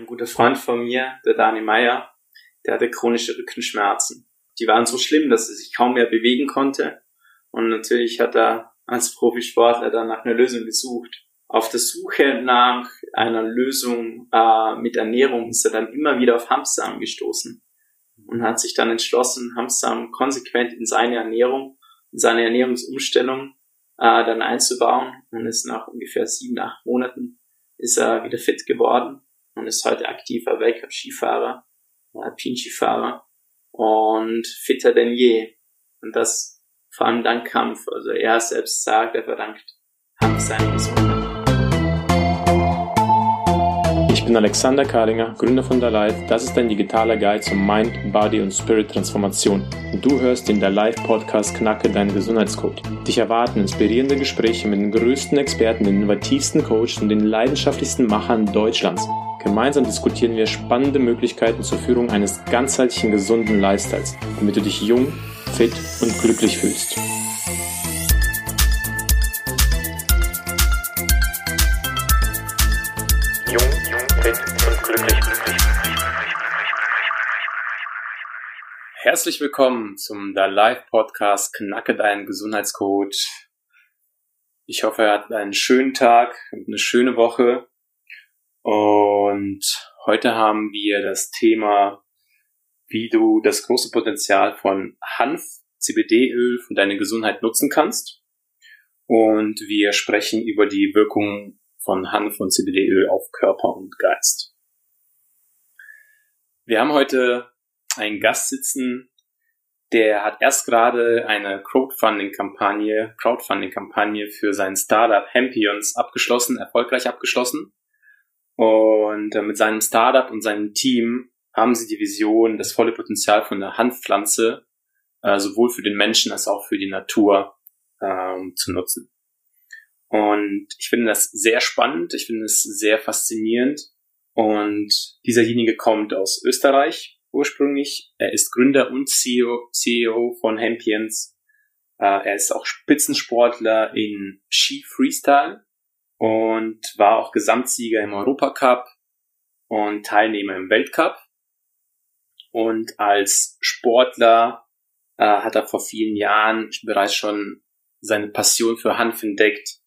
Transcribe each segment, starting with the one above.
Ein guter Freund von mir, der Dani Meyer, der hatte chronische Rückenschmerzen. Die waren so schlimm, dass er sich kaum mehr bewegen konnte. Und natürlich hat er als Profisportler dann nach einer Lösung gesucht. Auf der Suche nach einer Lösung äh, mit Ernährung ist er dann immer wieder auf Hamstersamen gestoßen und hat sich dann entschlossen, Hamstersamen konsequent in seine Ernährung, in seine Ernährungsumstellung äh, dann einzubauen und ist nach ungefähr sieben, acht Monaten ist er wieder fit geworden und ist heute aktiver Weltcup-Skifahrer, Alpin-Skifahrer und fitter denn je. Und das vor allem dank Kampf. Also er selbst sagt, er verdankt Kampf seine Gesundheit. Bin Alexander Kalinger, Gründer von der Life. Das ist dein digitaler Guide zur Mind, Body und Spirit Transformation. Und du hörst in der Live Podcast Knacke deinen Gesundheitscode. Dich erwarten inspirierende Gespräche mit den größten Experten, den innovativsten Coaches und den leidenschaftlichsten Machern Deutschlands. Gemeinsam diskutieren wir spannende Möglichkeiten zur Führung eines ganzheitlichen gesunden Lifestyles, damit du dich jung, fit und glücklich fühlst. Herzlich willkommen zum The Live Podcast Knacke deinen Gesundheitscode. Ich hoffe, ihr hattet einen schönen Tag und eine schöne Woche. Und heute haben wir das Thema, wie du das große Potenzial von Hanf, CBD-Öl für deine Gesundheit nutzen kannst. Und wir sprechen über die Wirkung von Hanf und CBD-Öl auf Körper und Geist. Wir haben heute einen Gast sitzen, der hat erst gerade eine Crowdfunding-Kampagne, Crowdfunding-Kampagne für sein Startup Hempions abgeschlossen, erfolgreich abgeschlossen. Und äh, mit seinem Startup und seinem Team haben sie die Vision, das volle Potenzial von der Hanfpflanze äh, sowohl für den Menschen als auch für die Natur ähm, zu nutzen. Und ich finde das sehr spannend, ich finde es sehr faszinierend. Und dieserjenige kommt aus Österreich ursprünglich. Er ist Gründer und CEO, CEO von Hempions. Äh, er ist auch Spitzensportler in Ski Freestyle und war auch Gesamtsieger im Europacup und Teilnehmer im Weltcup. Und als Sportler äh, hat er vor vielen Jahren bereits schon seine Passion für Hanf entdeckt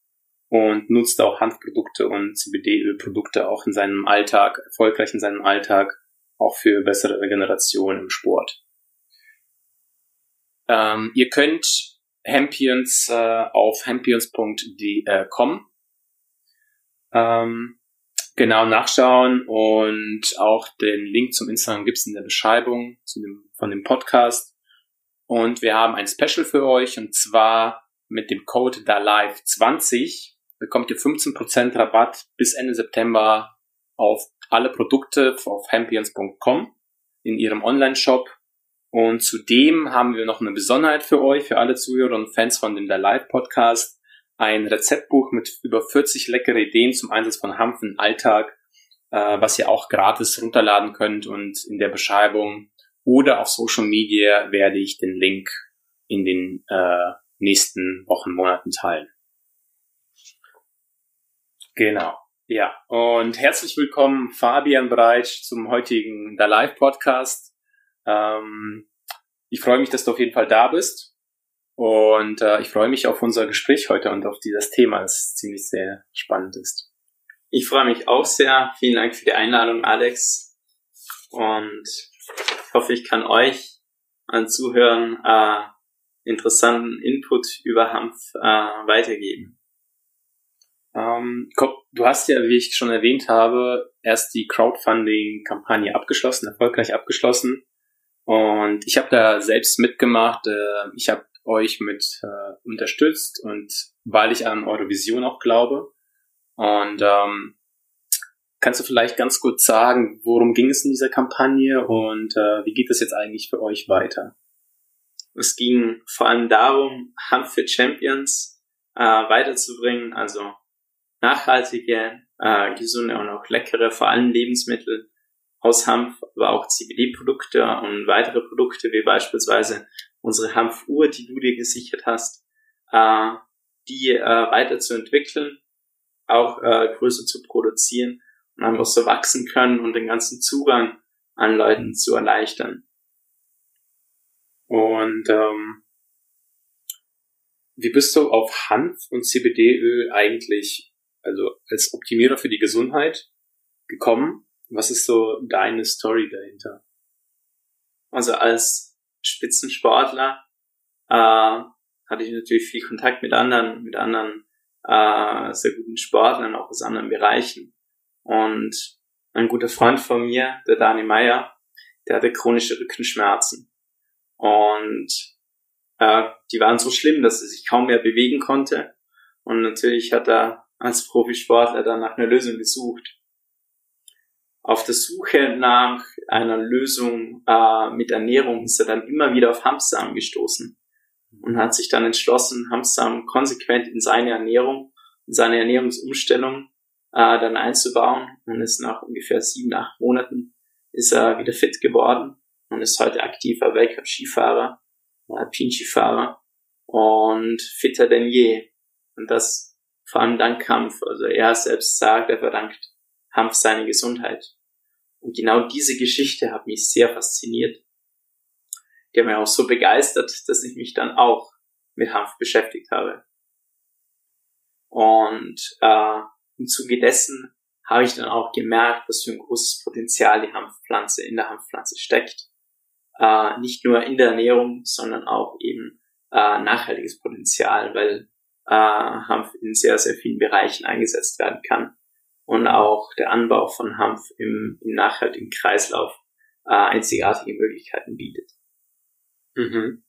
und nutzt auch Hanfprodukte und CBD-Ölprodukte auch in seinem Alltag, erfolgreich in seinem Alltag, auch für bessere Regeneration im Sport. Ähm, ihr könnt Hempions äh, auf hempions.com ähm, genau nachschauen und auch den Link zum Instagram gibt's in der Beschreibung dem, von dem Podcast. Und wir haben ein Special für euch und zwar mit dem Code DALIVE20 bekommt ihr 15% Rabatt bis Ende September auf alle Produkte auf hampions.com in ihrem Online-Shop. Und zudem haben wir noch eine Besonderheit für euch, für alle Zuhörer und Fans von dem Live Podcast ein Rezeptbuch mit über 40 leckere Ideen zum Einsatz von Hanf im Alltag, äh, was ihr auch gratis runterladen könnt und in der Beschreibung oder auf Social Media werde ich den Link in den äh, nächsten Wochen, Monaten teilen. Genau. Ja, und herzlich willkommen Fabian Breitsch zum heutigen Da Live Podcast. Ähm, ich freue mich, dass du auf jeden Fall da bist. Und äh, ich freue mich auf unser Gespräch heute und auf dieses Thema, das ziemlich sehr spannend ist. Ich freue mich auch sehr. Vielen Dank für die Einladung, Alex. Und ich hoffe, ich kann euch an Zuhören äh, interessanten Input über Hanf äh, weitergeben. Ähm, du hast ja, wie ich schon erwähnt habe, erst die Crowdfunding-Kampagne abgeschlossen, erfolgreich abgeschlossen. Und ich habe da selbst mitgemacht. Äh, ich habe euch mit äh, unterstützt und weil ich an eure Vision auch glaube. Und ähm, kannst du vielleicht ganz kurz sagen, worum ging es in dieser Kampagne und äh, wie geht es jetzt eigentlich für euch weiter? Es ging vor allem darum, Hanf für Champions äh, weiterzubringen, also nachhaltige, äh, gesunde und auch leckere, vor allem Lebensmittel aus Hanf, aber auch CBD-Produkte und weitere Produkte wie beispielsweise unsere Hanfuhr, die du dir gesichert hast, äh, die äh, weiterzuentwickeln, auch äh, größer zu produzieren und einfach so wachsen können und den ganzen Zugang an Leuten zu erleichtern. Und ähm, wie bist du auf Hanf und CBD-Öl eigentlich, also als Optimierer für die Gesundheit gekommen? Was ist so deine Story dahinter? Also als Spitzensportler äh, hatte ich natürlich viel Kontakt mit anderen, mit anderen äh, sehr guten Sportlern, auch aus anderen Bereichen. Und ein guter Freund von mir, der Dani Meyer, der hatte chronische Rückenschmerzen. Und äh, die waren so schlimm, dass er sich kaum mehr bewegen konnte. Und natürlich hat er als Profisportler dann nach einer Lösung gesucht. Auf der Suche nach einer Lösung äh, mit Ernährung ist er dann immer wieder auf Hamstersamen gestoßen und hat sich dann entschlossen, Hamstersamen konsequent in seine Ernährung, in seine Ernährungsumstellung äh, dann einzubauen und ist nach ungefähr sieben, acht Monaten ist er wieder fit geworden und ist heute aktiver Weltcup-Skifahrer, Alpinskifahrer und fitter denn je. Und das vor allem dank Kampf. Also er selbst sagt, er verdankt Hanf seine Gesundheit. Und genau diese Geschichte hat mich sehr fasziniert. Die hat mich auch so begeistert, dass ich mich dann auch mit Hanf beschäftigt habe. Und äh, im Zuge dessen habe ich dann auch gemerkt, was für ein großes Potenzial die Hanfpflanze in der Hanfpflanze steckt. Äh, nicht nur in der Ernährung, sondern auch eben äh, nachhaltiges Potenzial, weil äh, Hanf in sehr, sehr vielen Bereichen eingesetzt werden kann und auch der Anbau von Hanf im, im nachhaltigen Kreislauf äh, einzigartige Möglichkeiten bietet. Mhm.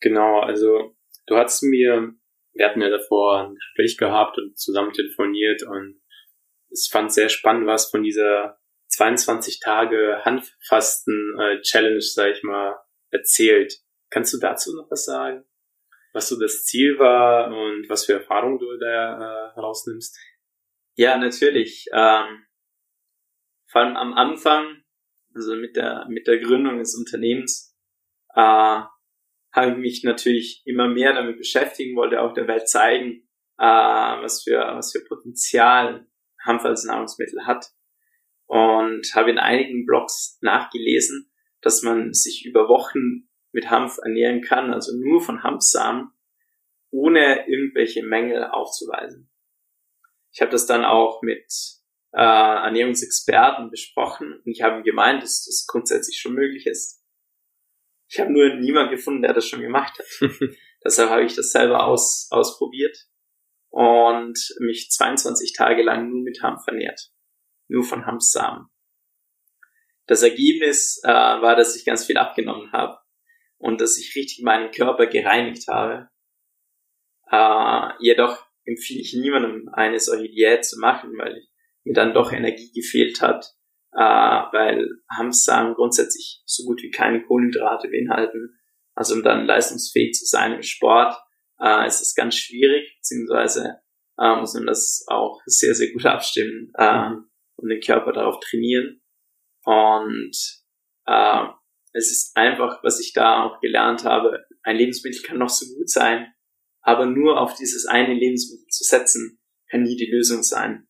Genau, also du hast mir, wir hatten ja davor ein Gespräch gehabt und zusammen telefoniert und ich fand sehr spannend, was von dieser 22 Tage Hanffasten äh, sag ich mal, erzählt. Kannst du dazu noch was sagen? Was so das Ziel war und was für Erfahrungen du da äh, herausnimmst? Ja, natürlich. Ähm, vor allem am Anfang, also mit der, mit der Gründung des Unternehmens, äh, habe ich mich natürlich immer mehr damit beschäftigen, wollte auch der Welt zeigen, äh, was für, was für Potenzial Hanf als Nahrungsmittel hat. Und habe in einigen Blogs nachgelesen, dass man sich über Wochen mit Hanf ernähren kann, also nur von Hanfsamen, ohne irgendwelche Mängel aufzuweisen. Ich habe das dann auch mit äh, Ernährungsexperten besprochen und ich habe gemeint, dass das grundsätzlich schon möglich ist. Ich habe nur niemanden gefunden, der das schon gemacht hat. Deshalb habe ich das selber aus, ausprobiert und mich 22 Tage lang nur mit Hanf ernährt. Nur von Hanfsamen. Das Ergebnis äh, war, dass ich ganz viel abgenommen habe und dass ich richtig meinen Körper gereinigt habe. Äh, jedoch empfehle ich niemandem, eine solche Diät zu machen, weil mir dann doch Energie gefehlt hat, äh, weil Hamstersamen grundsätzlich so gut wie keine Kohlenhydrate beinhalten. Also um dann leistungsfähig zu sein im Sport, äh, ist es ganz schwierig, beziehungsweise äh, muss man das auch sehr, sehr gut abstimmen äh, und den Körper darauf trainieren. Und äh, es ist einfach, was ich da auch gelernt habe, ein Lebensmittel kann noch so gut sein, aber nur auf dieses eine Lebensmittel zu setzen, kann nie die Lösung sein.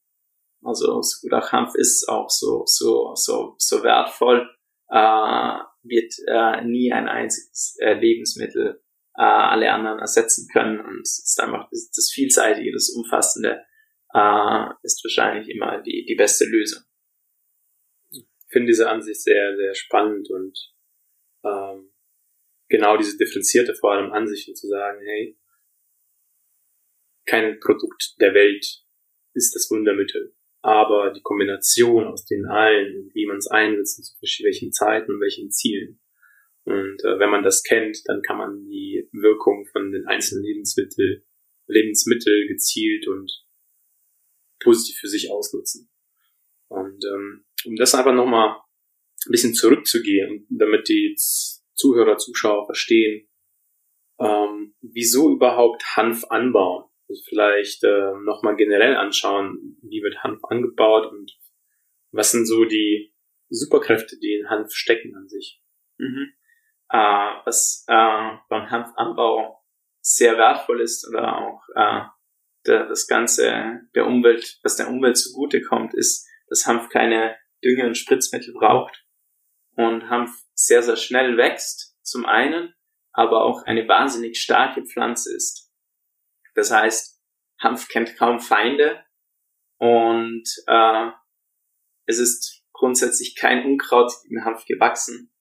Also so gut auch Hanf ist auch so so so so wertvoll, äh, wird äh, nie ein einziges äh, Lebensmittel äh, alle anderen ersetzen können und es ist einfach das, das vielseitige, das umfassende äh, ist wahrscheinlich immer die die beste Lösung. Ich finde diese Ansicht sehr sehr spannend und ähm, genau diese differenzierte vor allem Ansichten zu sagen, hey, kein Produkt der Welt ist das Wundermittel. Aber die Kombination aus den allen, wie man es einsetzt, zu welchen Zeiten und welchen Zielen. Und äh, wenn man das kennt, dann kann man die Wirkung von den einzelnen Lebensmittel, Lebensmittel gezielt und positiv für sich ausnutzen. Und ähm, um das einfach nochmal ein bisschen zurückzugehen, damit die Zuhörer, Zuschauer verstehen, ähm, wieso überhaupt Hanf anbauen vielleicht äh, nochmal generell anschauen, wie wird Hanf angebaut und was sind so die Superkräfte, die in Hanf stecken an sich. Mhm. Äh, was äh, beim Hanfanbau sehr wertvoll ist oder auch äh, der, das Ganze der Umwelt, was der Umwelt zugute kommt, ist, dass Hanf keine Dünger und Spritzmittel braucht und Hanf sehr, sehr schnell wächst, zum einen, aber auch eine wahnsinnig starke Pflanze ist. Das heißt, Hanf kennt kaum Feinde und äh, es ist grundsätzlich kein Unkraut im Hanf gewachsen.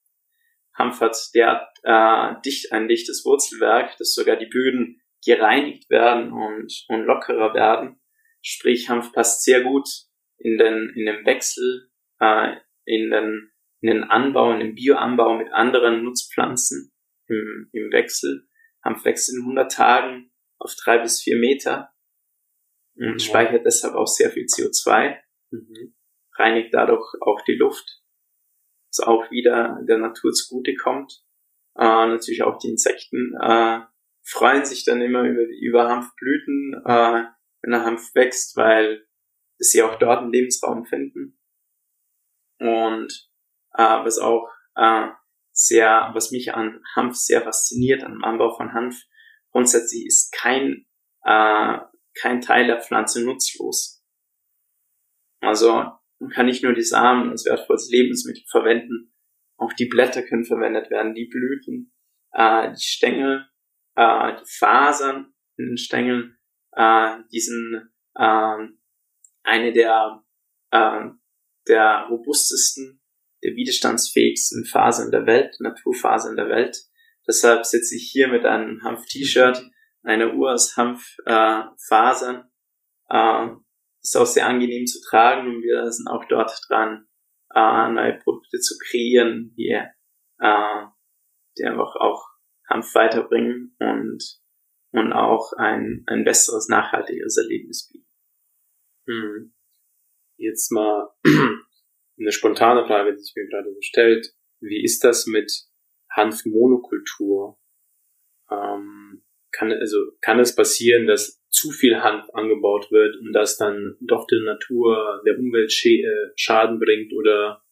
Hanf hat der äh, dicht ein dichtes Wurzelwerk, dass sogar die Böden gereinigt werden und, und lockerer werden. Sprich, Hanf passt sehr gut in den, in den Wechsel, äh, in den, in den Anbau, in den Bioanbau mit anderen Nutzpflanzen im, im Wechsel. Hanf wächst in 100 Tagen auf drei bis vier Meter und mhm. speichert deshalb auch sehr viel CO2, mhm. reinigt dadurch auch die Luft, was auch wieder der Natur zugute kommt. Äh, natürlich auch die Insekten äh, freuen sich dann immer über, über Hanfblüten, äh, wenn der Hanf wächst, weil sie auch dort einen Lebensraum finden. Und äh, was auch äh, sehr, was mich an Hanf sehr fasziniert, am Anbau von Hanf, grundsätzlich ist kein, äh, kein Teil der Pflanze nutzlos. Also man kann nicht nur die Samen als wertvolles Lebensmittel verwenden, auch die Blätter können verwendet werden, die Blüten, äh, die Stängel, äh, die Fasern in den Stängeln, äh, diesen äh, eine der äh, der robustesten, der widerstandsfähigsten Fasern der Welt, Naturfasern der Welt. Deshalb sitze ich hier mit einem Hanf-T-Shirt, einer Uhr aus Hanffasern. Äh, äh, ist auch sehr angenehm zu tragen und wir sind auch dort dran, äh, neue Produkte zu kreieren, die, äh, die einfach auch Hanf weiterbringen und, und auch ein, ein besseres, nachhaltigeres Erlebnis bieten. Hm. Jetzt mal eine spontane Frage, die sich mir gerade so stellt. Wie ist das mit Hanfmonokultur? Ähm, kann, also, kann es passieren, dass zu viel Hanf angebaut wird und das dann doch der Natur, der Umwelt äh, Schaden bringt oder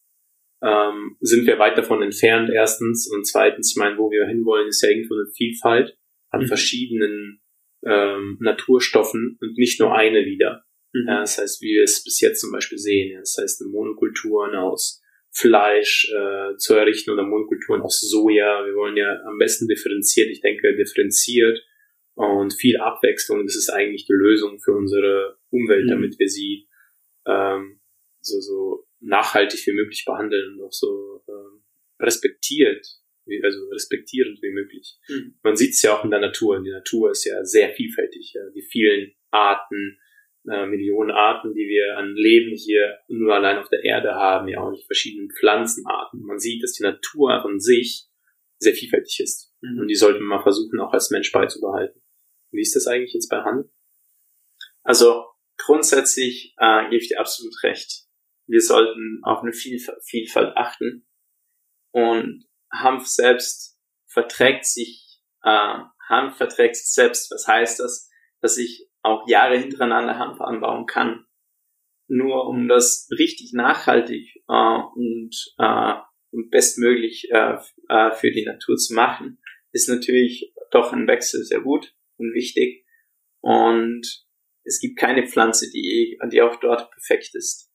ähm, sind wir weit davon entfernt, erstens. Und zweitens, ich meine, wo wir hinwollen, ist ja irgendwo eine Vielfalt an mhm. verschiedenen ähm, Naturstoffen und nicht nur eine wieder. Mhm. Ja, das heißt, wie wir es bis jetzt zum Beispiel sehen, ja, das heißt, Monokulturen aus Fleisch äh, zu errichten oder Monokulturen aus Soja. Wir wollen ja am besten differenziert, ich denke, differenziert und viel Abwechslung. Das ist eigentlich die Lösung für unsere Umwelt, mhm. damit wir sie ähm, so, so nachhaltig wie möglich behandeln und auch so ähm, respektiert, wie, also respektierend wie möglich. Mhm. Man sieht es ja auch in der Natur. Die Natur ist ja sehr vielfältig. Ja. Die vielen Arten, äh, Millionen Arten, die wir an Leben hier nur allein auf der Erde haben, ja auch die verschiedenen Pflanzenarten. Man sieht, dass die Natur an sich sehr vielfältig ist. Mhm. Und die sollten wir mal versuchen, auch als Mensch beizubehalten. Wie ist das eigentlich jetzt bei Hand? Also grundsätzlich äh, gebe ich dir absolut recht wir sollten auf eine Vielfalt achten. Und Hanf selbst verträgt sich, äh, Hanf verträgt sich selbst. Was heißt das? Dass ich auch Jahre hintereinander Hanf anbauen kann. Nur um das richtig nachhaltig äh, und, äh, und bestmöglich äh, äh, für die Natur zu machen, ist natürlich doch ein Wechsel sehr gut und wichtig. Und es gibt keine Pflanze, die, die auch dort perfekt ist.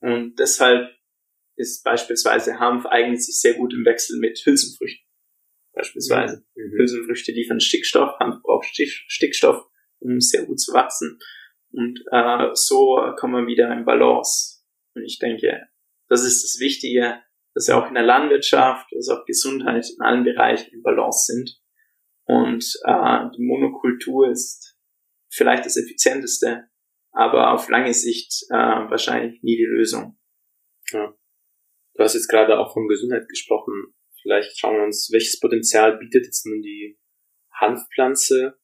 Und deshalb ist beispielsweise Hanf eignet sich sehr gut im Wechsel mit Hülsenfrüchten. Beispielsweise. Mhm. Hülsenfrüchte liefern Stickstoff, Hanf braucht Stickstoff, um sehr gut zu wachsen. Und äh, so kommen wir wieder in Balance. Und ich denke, das ist das Wichtige, dass wir auch in der Landwirtschaft, also auch Gesundheit in allen Bereichen in Balance sind. Und äh, die Monokultur ist vielleicht das effizienteste, aber auf lange Sicht äh, wahrscheinlich nie die Lösung. Ja. Du hast jetzt gerade auch von Gesundheit gesprochen. Vielleicht schauen wir uns, welches Potenzial bietet jetzt nun die Hanfpflanze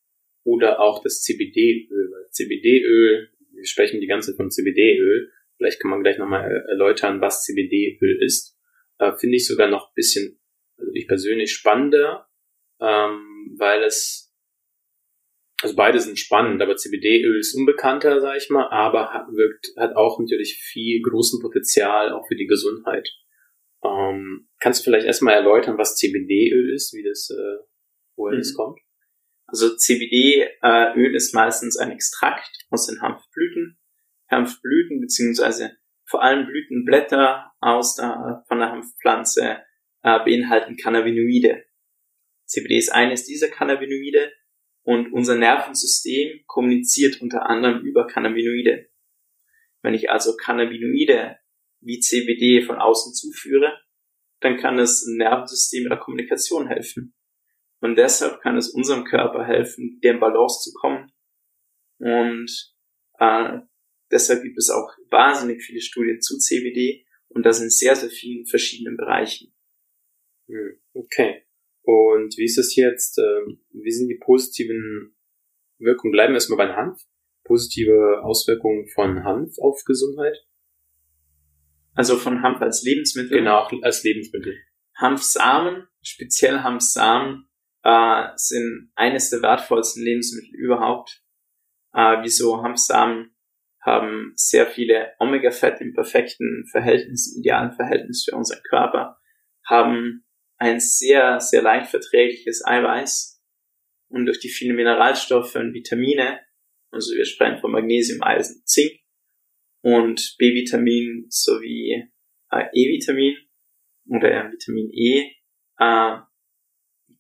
oder auch das CBD-Öl. Weil CBD-Öl, wir sprechen die ganze Zeit von CBD-Öl, vielleicht kann man gleich nochmal erläutern, was CBD-Öl ist. Äh, Finde ich sogar noch ein bisschen, also ich persönlich spannender, ähm, weil es also beide sind spannend, aber CBD-Öl ist unbekannter, sag ich mal, aber hat, wirkt, hat auch natürlich viel großen Potenzial auch für die Gesundheit. Ähm, kannst du vielleicht erstmal erläutern, was CBD-Öl ist, wie das, äh, woher mhm. das kommt? Also CBD-Öl ist meistens ein Extrakt aus den Hanfblüten. Hanfblüten beziehungsweise vor allem Blütenblätter aus der, von der Hanfpflanze äh, beinhalten Cannabinoide. CBD ist eines dieser Cannabinoide und unser Nervensystem kommuniziert unter anderem über Cannabinoide. Wenn ich also Cannabinoide wie CBD von außen zuführe, dann kann es im Nervensystem der Kommunikation helfen. Und deshalb kann es unserem Körper helfen, wieder in Balance zu kommen. Und äh, deshalb gibt es auch wahnsinnig viele Studien zu CBD und das in sehr, sehr vielen verschiedenen Bereichen. Hm, okay. Und wie ist es jetzt? Ähm, wie sind die positiven Wirkungen? Bleiben wir erstmal bei Hanf. Positive Auswirkungen von Hanf auf Gesundheit? Also von Hanf als Lebensmittel? Genau, als Lebensmittel. Hanfsamen, speziell Hanfsamen, äh, sind eines der wertvollsten Lebensmittel überhaupt. Äh, wieso Hanfsamen haben sehr viele Omega-Fett im perfekten Verhältnis, idealen Verhältnis für unseren Körper, haben ein sehr, sehr leicht verträgliches Eiweiß und durch die vielen Mineralstoffe und Vitamine, also wir sprechen von Magnesium, Eisen, Zink und B-Vitamin sowie äh, E-Vitamin oder Vitamin E, äh,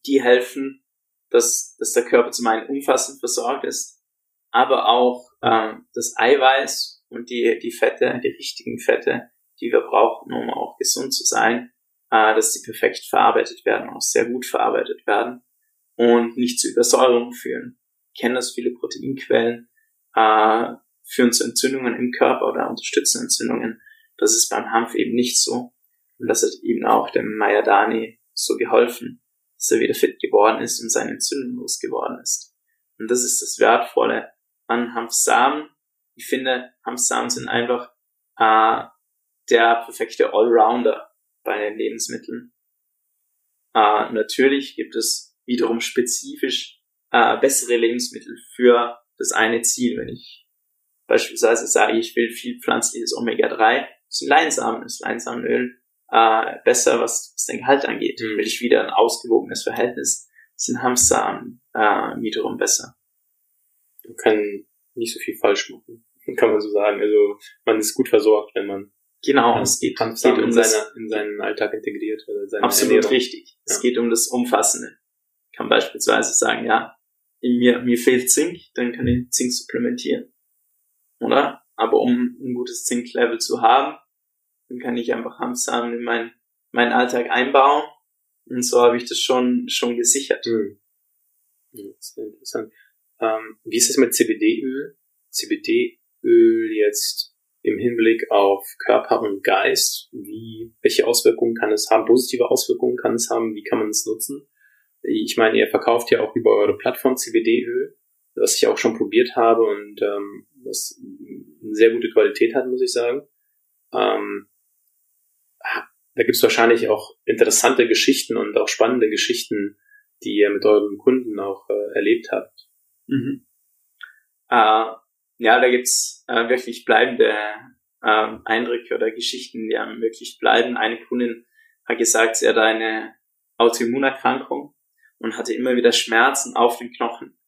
die helfen, dass, dass der Körper zum einen umfassend versorgt ist, aber auch äh, das Eiweiß und die, die Fette, die richtigen Fette, die wir brauchen, um auch gesund zu sein, äh, dass die perfekt verarbeitet werden, auch sehr gut verarbeitet werden und nicht zu Übersäuerung führen. Ich kenne das viele Proteinquellen, äh, führen zu Entzündungen im Körper oder unterstützen Entzündungen. Das ist beim Hanf eben nicht so. Und das hat eben auch dem Mayadani so geholfen, dass er wieder fit geworden ist und seine Entzündung losgeworden ist. Und das ist das Wertvolle an Hanfsamen. Ich finde, Hanfsamen sind einfach äh, der perfekte Allrounder bei den Lebensmitteln. Äh, natürlich gibt es wiederum spezifisch äh, bessere Lebensmittel für das eine Ziel. Wenn ich beispielsweise sage, ich will viel pflanzliches Omega-3, ist ein Leinsamen, ist Leinsamenöl äh, besser, was, was den Gehalt angeht. Mhm. Will ich wieder ein ausgewogenes Verhältnis, sind Hanfsamen äh, wiederum besser. Man kann nicht so viel falsch machen, kann man so sagen. Also man ist gut versorgt, wenn man Genau, es geht, geht um in, seine, in seinen Alltag integriert. Oder seine absolut Ernährung. richtig. Ja. Es geht um das Umfassende. Ich kann beispielsweise sagen, ja, in mir, mir fehlt Zink, dann kann ich Zink supplementieren. Oder? Aber um ein gutes Zinklevel zu haben, dann kann ich einfach Hanfsamen in meinen, meinen Alltag einbauen. Und so habe ich das schon, schon gesichert. Mhm. das ist interessant. Ähm, wie ist es mit CBD-Öl? CBD-Öl jetzt im Hinblick auf Körper und Geist? Wie, welche Auswirkungen kann es haben? Positive Auswirkungen kann es haben? Wie kann man es nutzen? Ich meine, ihr verkauft ja auch über eure Plattform CBD-Öl, was ich auch schon probiert habe und ähm, was eine sehr gute Qualität hat, muss ich sagen. Ähm, da gibt es wahrscheinlich auch interessante Geschichten und auch spannende Geschichten, die ihr mit euren Kunden auch äh, erlebt habt. Mhm. Äh, ja, da gibt's äh, wirklich bleibende äh, Eindrücke oder Geschichten, die einem wirklich bleiben. Eine Kundin hat gesagt, sie hat eine Autoimmunerkrankung und hatte immer wieder Schmerzen auf den Knochen.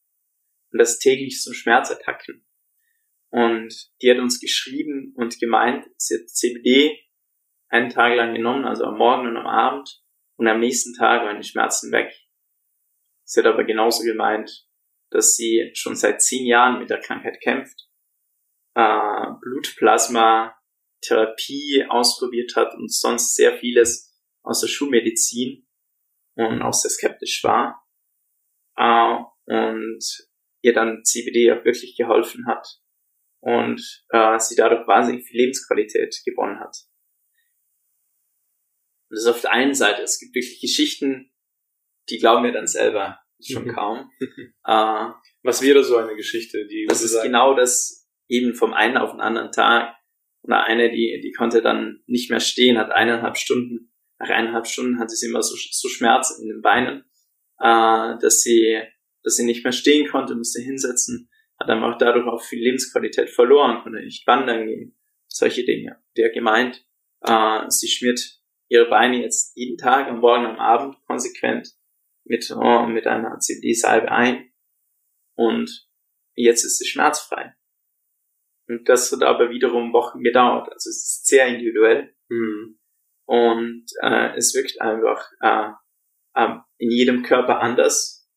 Und das täglich so Schmerzattacken. Und die hat uns geschrieben und gemeint, sie hat CBD einen Tag lang genommen, also am Morgen und am Abend, und am nächsten Tag waren die Schmerzen weg. Sie hat aber genauso gemeint, dass sie schon seit zehn Jahren mit der Krankheit kämpft, äh, Blutplasma, Therapie ausprobiert hat und sonst sehr vieles aus der Schulmedizin und auch sehr skeptisch war. Äh, und ihr dann CBD auch wirklich geholfen hat und äh, sie dadurch wahnsinnig viel Lebensqualität gewonnen hat. Und das ist auf der einen Seite, es gibt wirklich Geschichten, die glauben wir dann selber schon kaum. äh, Was wäre so eine Geschichte, die das ist sagen? genau das eben vom einen auf den anderen Tag. Oder eine, die, die konnte dann nicht mehr stehen, hat eineinhalb Stunden, nach eineinhalb Stunden hatte sie immer so, so Schmerzen in den Beinen, äh, dass sie, dass sie nicht mehr stehen konnte, musste hinsetzen, hat dann auch dadurch auch viel Lebensqualität verloren, konnte nicht wandern gehen, solche Dinge. Der gemeint, äh, sie schmiert ihre Beine jetzt jeden Tag, am Morgen, am Abend konsequent mit, oh, mit einer CBD-Salbe ein und jetzt ist sie schmerzfrei. Und das hat aber wiederum Wochen gedauert. Also es ist sehr individuell. Mhm. Und äh, es wirkt einfach äh, äh, in jedem Körper anders.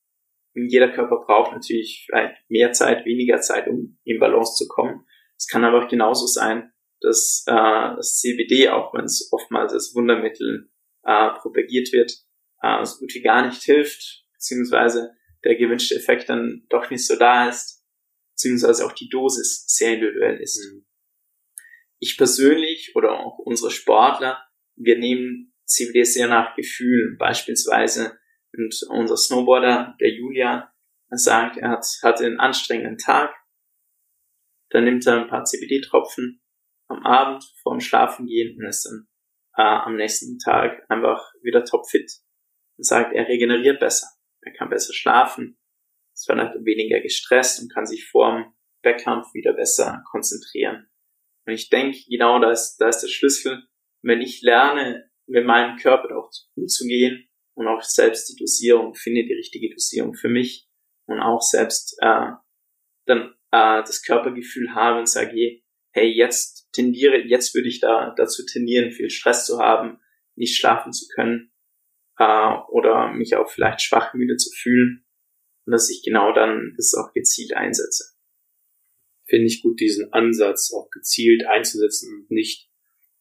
Und jeder Körper braucht natürlich vielleicht mehr Zeit, weniger Zeit, um in Balance zu kommen. Es kann aber auch genauso sein, dass äh, das CBD, auch wenn es oftmals als Wundermittel äh, propagiert wird, äh, so gut wie gar nicht hilft, beziehungsweise der gewünschte Effekt dann doch nicht so da ist, beziehungsweise auch die Dosis sehr individuell ist. Mhm. Ich persönlich oder auch unsere Sportler, wir nehmen CBD sehr nach Gefühlen. Beispielsweise und unser Snowboarder, der Julian, er sagt, er hat, hatte einen anstrengenden Tag. Dann nimmt er ein paar CBD-Tropfen am Abend vorm Schlafen gehen und ist dann äh, am nächsten Tag einfach wieder topfit und sagt, er regeneriert besser. Er kann besser schlafen, ist vielleicht weniger gestresst und kann sich vorm Wettkampf wieder besser konzentrieren. Und ich denke, genau da ist, da ist der Schlüssel. Wenn ich lerne, mit meinem Körper auch umzugehen und auch selbst die Dosierung, finde die richtige Dosierung für mich und auch selbst äh, dann äh, das Körpergefühl habe und sage, hey, jetzt tendiere, jetzt würde ich da dazu tendieren, viel Stress zu haben, nicht schlafen zu können äh, oder mich auch vielleicht schwach müde zu fühlen und dass ich genau dann das auch gezielt einsetze. Finde ich gut, diesen Ansatz auch gezielt einzusetzen und nicht,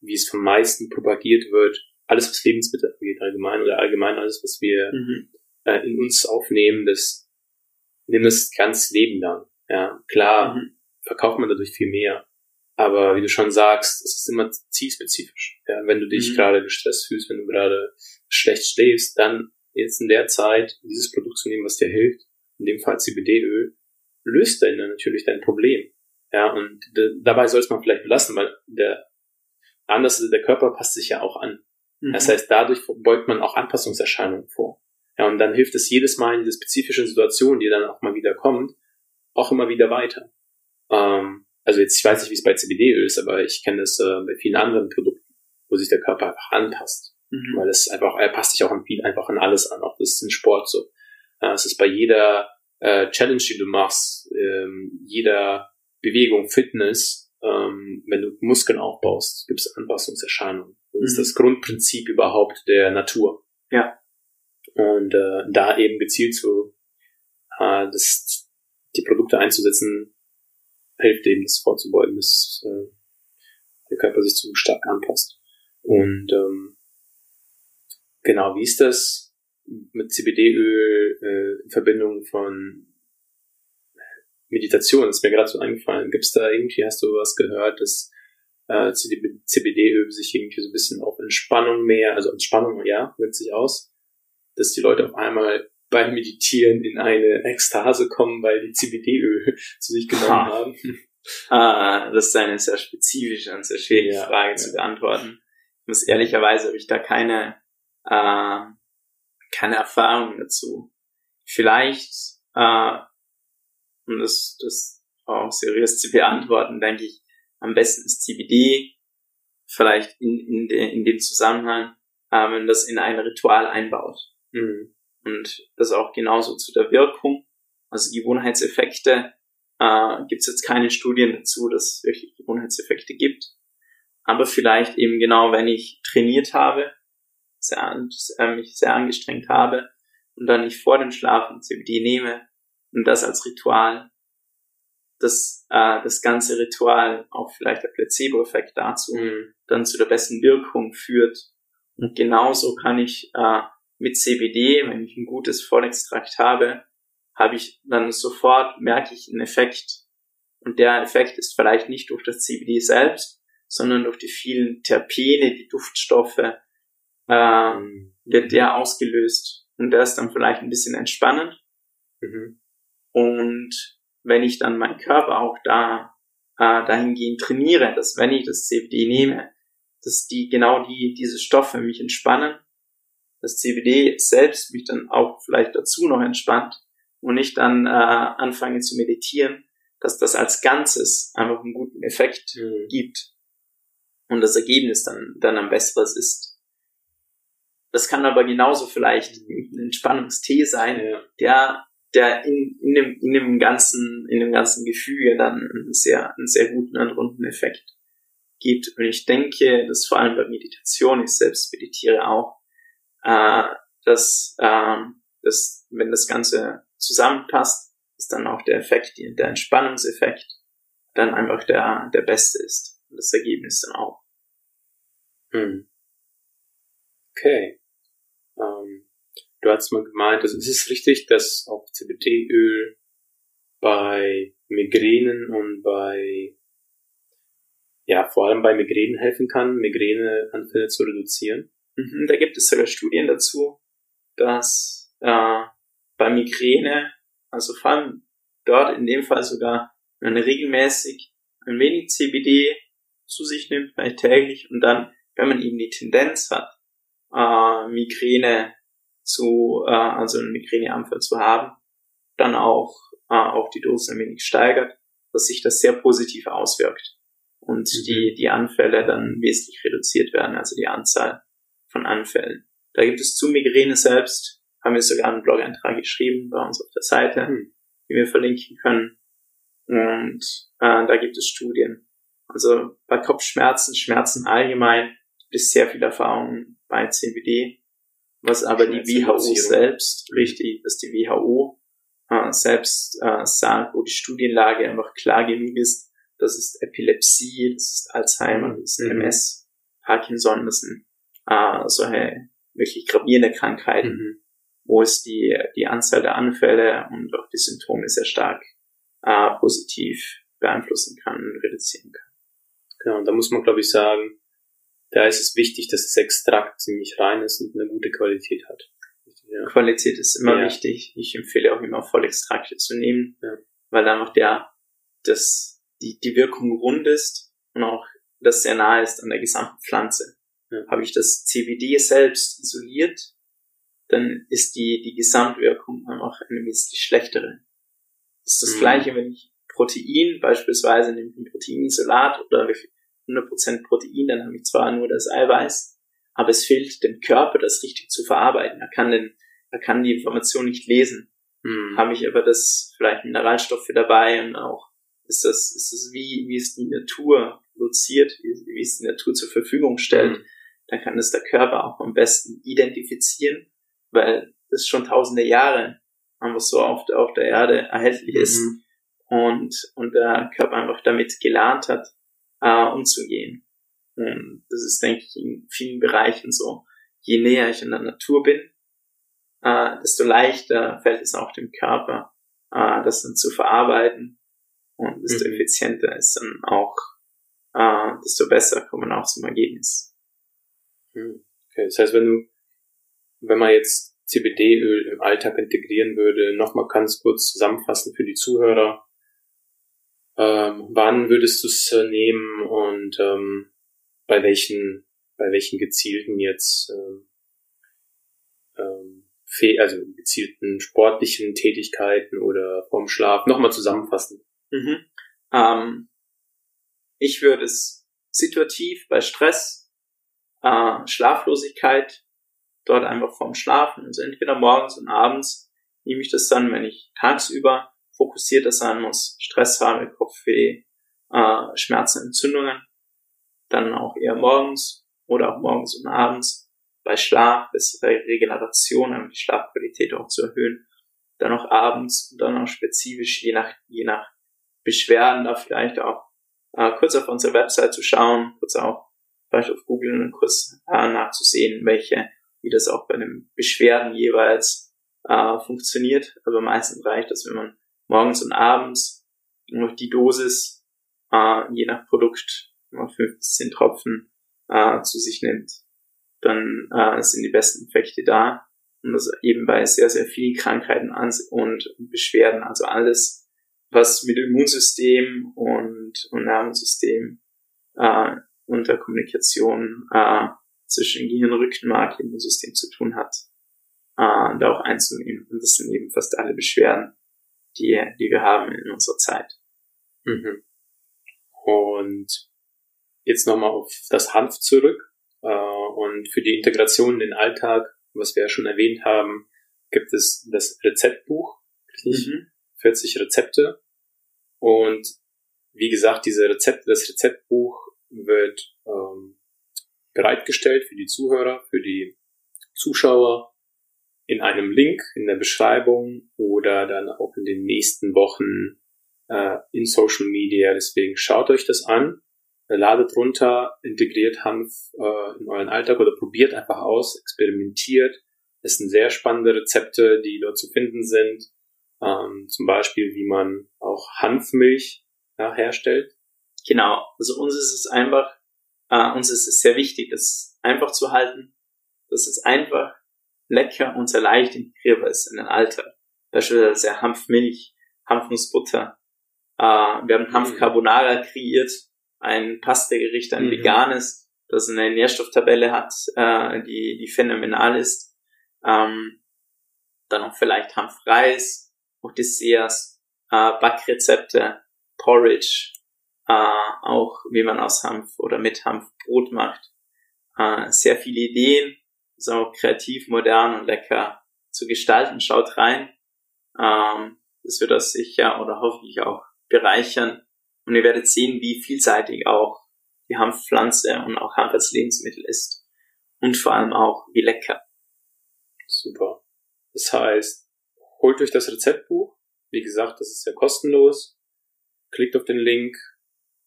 wie es von meisten propagiert wird, alles, was Lebensmittel angeht, allgemein oder allgemein alles, was wir Mhm. äh, in uns aufnehmen, das nimm es ganz Leben lang. Ja, klar, Mhm. verkauft man dadurch viel mehr. Aber wie du schon sagst, es ist immer zielspezifisch. Ja, wenn du dich Mhm. gerade gestresst fühlst, wenn du gerade schlecht schläfst, dann jetzt in der Zeit dieses Produkt zu nehmen, was dir hilft, in dem Fall CBD-Öl, löst dann natürlich dein Problem. Ja, und dabei soll es man vielleicht belassen, weil der anders, der Körper passt sich ja auch an. Mhm. Das heißt, dadurch beugt man auch Anpassungserscheinungen vor. Ja, und dann hilft es jedes Mal in diese spezifischen Situationen, die dann auch mal wieder kommt, auch immer wieder weiter. Ähm, also jetzt, ich weiß nicht, wie es bei CBD-Öl ist, aber ich kenne das äh, bei vielen anderen Produkten, wo sich der Körper einfach anpasst. Mhm. Weil es einfach, er passt sich auch an viel, einfach an alles an. Auch das ist im Sport so. Äh, es ist bei jeder äh, Challenge, die du machst, ähm, jeder Bewegung, Fitness, ähm, wenn du Muskeln aufbaust, gibt es Anpassungserscheinungen. Das ist Mhm. das Grundprinzip überhaupt der Natur. Ja. Und äh, da eben gezielt zu äh, das, die Produkte einzusetzen, hilft eben, das vorzubeugen, dass äh, der Körper sich zu stark anpasst. Und ähm, genau, wie ist das mit CBD-Öl äh, in Verbindung von Meditation? Das ist mir gerade so eingefallen. Gibt es da irgendwie, hast du was gehört, dass äh, CBD-Öl sich irgendwie so ein bisschen auf Entspannung mehr, also Entspannung, ja, wirkt sich aus, dass die Leute auf einmal beim Meditieren in eine Ekstase kommen, weil die CBD-Öl zu sich genommen Ha. haben. Ah, das ist eine sehr spezifische und sehr schwierige Ja, Frage ja. zu beantworten. Ich muss ehrlicherweise habe ich da keine, äh, keine Erfahrung dazu. Vielleicht, äh, um das, das auch seriös zu beantworten, denke ich, am besten ist CBD vielleicht in, in, de, in dem Zusammenhang, äh, wenn man das in ein Ritual einbaut. Mhm. Und das auch genauso zu der Wirkung. Also Gewohnheitseffekte äh, gibt es jetzt keine Studien dazu, dass es wirklich Gewohnheitseffekte gibt. Aber vielleicht eben genau, wenn ich trainiert habe, sehr, äh, mich sehr angestrengt habe und dann nicht vor dem Schlafen CBD nehme und das als Ritual, das, äh, das ganze Ritual, auch vielleicht der Placebo-Effekt dazu, Mhm. dann zu der besten Wirkung führt. Und genauso kann ich äh, mit CBD, wenn ich ein gutes Vollextrakt habe, habe ich dann sofort, merke ich einen Effekt. Und der Effekt ist vielleicht nicht durch das CBD selbst, sondern durch die vielen Terpene, die Duftstoffe, äh, wird der ausgelöst. Und der ist dann vielleicht ein bisschen entspannend. Mhm. Und wenn ich dann meinen Körper auch da äh, dahingehend trainiere, dass wenn ich das CBD nehme, dass die genau die diese Stoffe mich entspannen, das CBD selbst mich dann auch vielleicht dazu noch entspannt und ich dann äh, anfange zu meditieren, dass das als Ganzes einfach einen guten Effekt Mhm. gibt und das Ergebnis dann dann am besseres ist. Das kann aber genauso vielleicht ein Entspannungstee sein, Ja. der, der in, in, dem, in dem ganzen, in dem ganzen Gefüge dann einen sehr, einen sehr guten und runden Effekt gibt. Und ich denke, dass vor allem bei Meditation, ich selbst meditiere auch, äh, dass, äh, dass wenn das Ganze zusammenpasst, ist dann auch der Effekt, der Entspannungseffekt, dann einfach der, der beste ist. Und das Ergebnis dann auch. Hm. Okay. Ähm, du hast mal gemeint, also ist es richtig, dass auch CBD-Öl bei Migränen und bei, ja, vor allem bei Migränen helfen kann, Migräneanfälle zu reduzieren? Mhm, da gibt es sogar Studien dazu, dass äh, bei Migräne, also vor allem dort in dem Fall sogar, wenn man regelmäßig ein wenig CBD zu sich nimmt, vielleicht täglich, und dann, wenn man eben die Tendenz hat, äh, Migräne zu, äh, also einen Migräneanfall zu haben, dann auch, äh, auch die Dosis ein wenig steigert, dass sich das sehr positiv auswirkt und mhm. die, die Anfälle dann wesentlich reduziert werden, also die Anzahl von Anfällen. Da gibt es zu Migräne selbst, haben wir sogar einen Blog-Eintrag geschrieben bei uns auf der Seite, mhm. die wir verlinken können. Und äh, da gibt es Studien. Also bei Kopfschmerzen, Schmerzen allgemein, gibt es sehr viel Erfahrung bei CBD, was aber die WHO selbst, mhm. richtig, dass die WHO äh, selbst äh, sagt, wo die Studienlage einfach klar genug ist, das ist Epilepsie, das ist Alzheimer, das ist mhm. MS, Parkinson, das sind äh, solche wirklich gravierende Krankheiten, mhm. wo es die, die Anzahl der Anfälle und auch die Symptome sehr stark äh, positiv beeinflussen kann und reduzieren kann. Genau, und da muss man, glaube ich, sagen, da ist es wichtig, dass das Extrakt ziemlich rein ist und eine gute Qualität hat. Ja. Qualität ist immer ja. wichtig. Ich empfehle auch immer Vollextrakte zu nehmen, ja. weil einfach der, das, die, die Wirkung rund ist und auch das sehr nahe ist an der gesamten Pflanze. Habe ich das CBD selbst isoliert, dann ist die, die Gesamtwirkung einfach eine wesentlich schlechtere. Das ist das mhm. gleiche, wenn ich Protein, beispielsweise nehme ich ein Proteinisolat oder 100% Protein, dann habe ich zwar nur das Eiweiß, aber es fehlt dem Körper, das richtig zu verarbeiten. Er kann den, er kann die Information nicht lesen. Mhm. Habe ich aber das vielleicht Mineralstoffe dabei und auch ist das, ist das wie, wie es die Natur produziert, wie, wie es die Natur zur Verfügung stellt, mhm. Dann kann es der Körper auch am besten identifizieren, weil das schon tausende Jahre einfach so auf, auf der Erde erhältlich ist mhm. und, und der Körper einfach damit gelernt hat, äh, umzugehen. Und das ist, denke ich, in vielen Bereichen so. Je näher ich in der Natur bin, äh, desto leichter fällt es auch dem Körper, äh, das dann zu verarbeiten. Und desto mhm. effizienter ist dann auch, äh, desto besser kommen auch zum Ergebnis. Mhm. Okay, das heißt, wenn du, wenn man jetzt CBD-Öl im Alltag integrieren würde, nochmal ganz kurz zusammenfassen für die Zuhörer, ähm, wann würdest du es äh, nehmen und ähm, bei welchen, bei welchen gezielten jetzt ähm, ähm, also gezielten sportlichen Tätigkeiten oder vorm Schlaf nochmal zusammenfassen? Mhm. Ähm, ich würde es situativ bei Stress, äh, Schlaflosigkeit, dort einfach vorm Schlafen, also entweder morgens und abends nehme ich das dann, wenn ich tagsüber fokussierter sein muss, Stress habe, Kopfweh, äh, Schmerzen, Entzündungen, dann auch eher morgens oder auch morgens und abends. Bei Schlaf, bessere Regeneration, um die Schlafqualität auch zu erhöhen, dann auch abends und dann auch spezifisch je nach, je nach Beschwerden da vielleicht auch äh, kurz auf unsere Website zu schauen, kurz auch vielleicht auf Google und kurz äh, nachzusehen, welche, wie das auch bei den Beschwerden jeweils äh, funktioniert. Aber meistens reicht das, wenn man morgens und abends noch die Dosis, äh, je nach Produkt, fünf bis zehn Tropfen äh, zu sich nimmt, dann äh, sind die besten Effekte da. Und das eben bei sehr, sehr vielen Krankheiten und Beschwerden, also alles, was mit Immunsystem und, und Nervensystem äh, und der Kommunikation äh, zwischen Gehirn, Rückenmark, Immunsystem zu tun hat, äh, da auch einzunehmen. Und das sind eben fast alle Beschwerden, die, die wir haben in unserer Zeit. Mhm. Und jetzt nochmal auf das Hanf zurück äh, und für die Integration in den Alltag, was wir ja schon erwähnt haben, gibt es das Rezeptbuch Richtig? Mhm. 40 Rezepte. Und wie gesagt, diese Rezepte, das Rezeptbuch wird ähm, bereitgestellt für die Zuhörer, für die Zuschauer in einem Link in der Beschreibung oder dann auch in den nächsten Wochen äh, in Social Media. Deswegen schaut euch das an, ladet runter, integriert Hanf äh, in euren Alltag oder probiert einfach aus, experimentiert. Es sind sehr spannende Rezepte, die dort zu finden sind. Ähm, zum Beispiel, wie man auch Hanfmilch ja, herstellt. Genau, also uns ist es einfach, äh, uns ist es sehr wichtig, das einfach zu halten, dass es einfach lecker und sehr leicht integrierbar ist in den Alltag. Beispielsweise Hanfmilch, Hanfnussbutter. Äh, wir haben Hanf Carbonara kreiert, ein Pasta-Gericht, ein mhm. veganes, das eine Nährstofftabelle hat, äh, die, die phänomenal ist. Ähm, dann auch vielleicht Hanfreis, auch Desserts, äh, Backrezepte, Porridge, äh, auch wie man aus Hanf oder mit Hanf Brot macht. Äh, sehr viele Ideen, so kreativ, modern und lecker zu gestalten. Schaut rein. Ähm, das wird das sicher oder hoffentlich auch bereichern. Und ihr werdet sehen, wie vielseitig auch die Hanfpflanze und auch Hanf als Lebensmittel ist. Und vor allem auch, wie lecker. Super. Das heißt, holt euch das Rezeptbuch. Wie gesagt, das ist ja kostenlos. Klickt auf den Link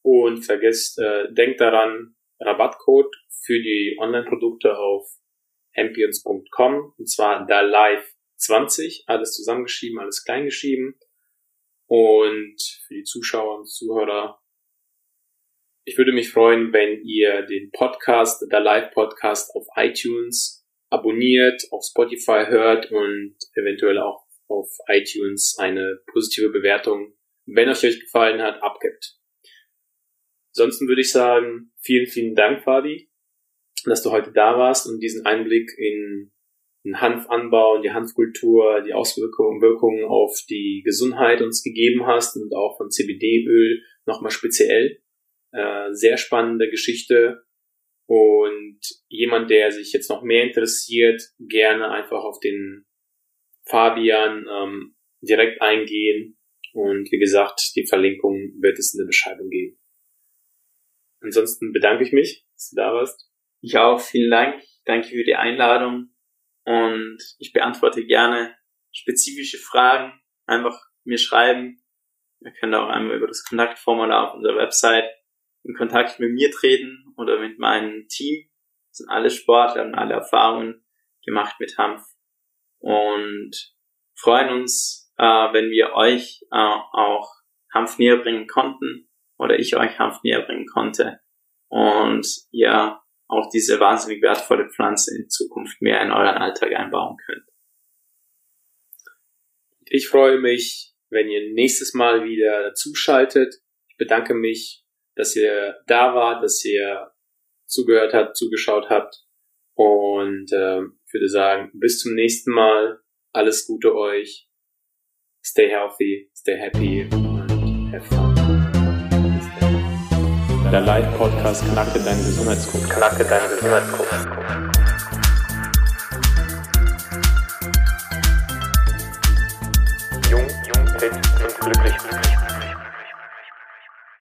und vergesst, äh, denkt daran, Rabattcode für die Online-Produkte auf ampions.com und zwar da live 20, alles zusammengeschrieben, alles kleingeschrieben. Und für die Zuschauer und Zuhörer, ich würde mich freuen, wenn ihr den Podcast, der Live Podcast auf iTunes abonniert, auf Spotify hört und eventuell auch auf iTunes eine positive Bewertung, wenn euch euch gefallen hat, abgibt. Ansonsten würde ich sagen, vielen, vielen Dank, Fabi, dass du heute da warst und diesen Einblick in den Hanfanbau und die Hanfkultur, die Auswirkungen Wirkungen auf die Gesundheit uns gegeben hast und auch von CBD-Öl nochmal speziell. Äh, sehr spannende Geschichte und jemand, der sich jetzt noch mehr interessiert, gerne einfach auf den Fabian ähm, direkt eingehen und wie gesagt, die Verlinkung wird es in der Beschreibung geben. Ansonsten bedanke ich mich, dass du da warst. Ich auch, vielen Dank. Danke für die Einladung und ich beantworte gerne spezifische Fragen. Einfach mir schreiben. Ihr könnt auch einmal über das Kontaktformular auf unserer Website in Kontakt mit mir treten oder mit meinem Team. Das sind alle Sportler und alle Erfahrungen gemacht mit Hanf und freuen uns, äh, wenn wir euch äh, auch Hanf näher bringen konnten oder ich euch Hanf näher bringen konnte und ihr auch diese wahnsinnig wertvolle Pflanze in Zukunft mehr in euren Alltag einbauen könnt. Ich freue mich, wenn ihr nächstes Mal wieder zuschaltet. Ich bedanke mich, dass ihr da wart, dass ihr zugehört habt, zugeschaut habt. Und äh, würde sagen, bis zum nächsten Mal. Alles Gute euch. Stay healthy, stay happy und have fun. Der Live-Podcast Knacke deinen Gesundheitscode. Knacke deinen Gesundheitscode.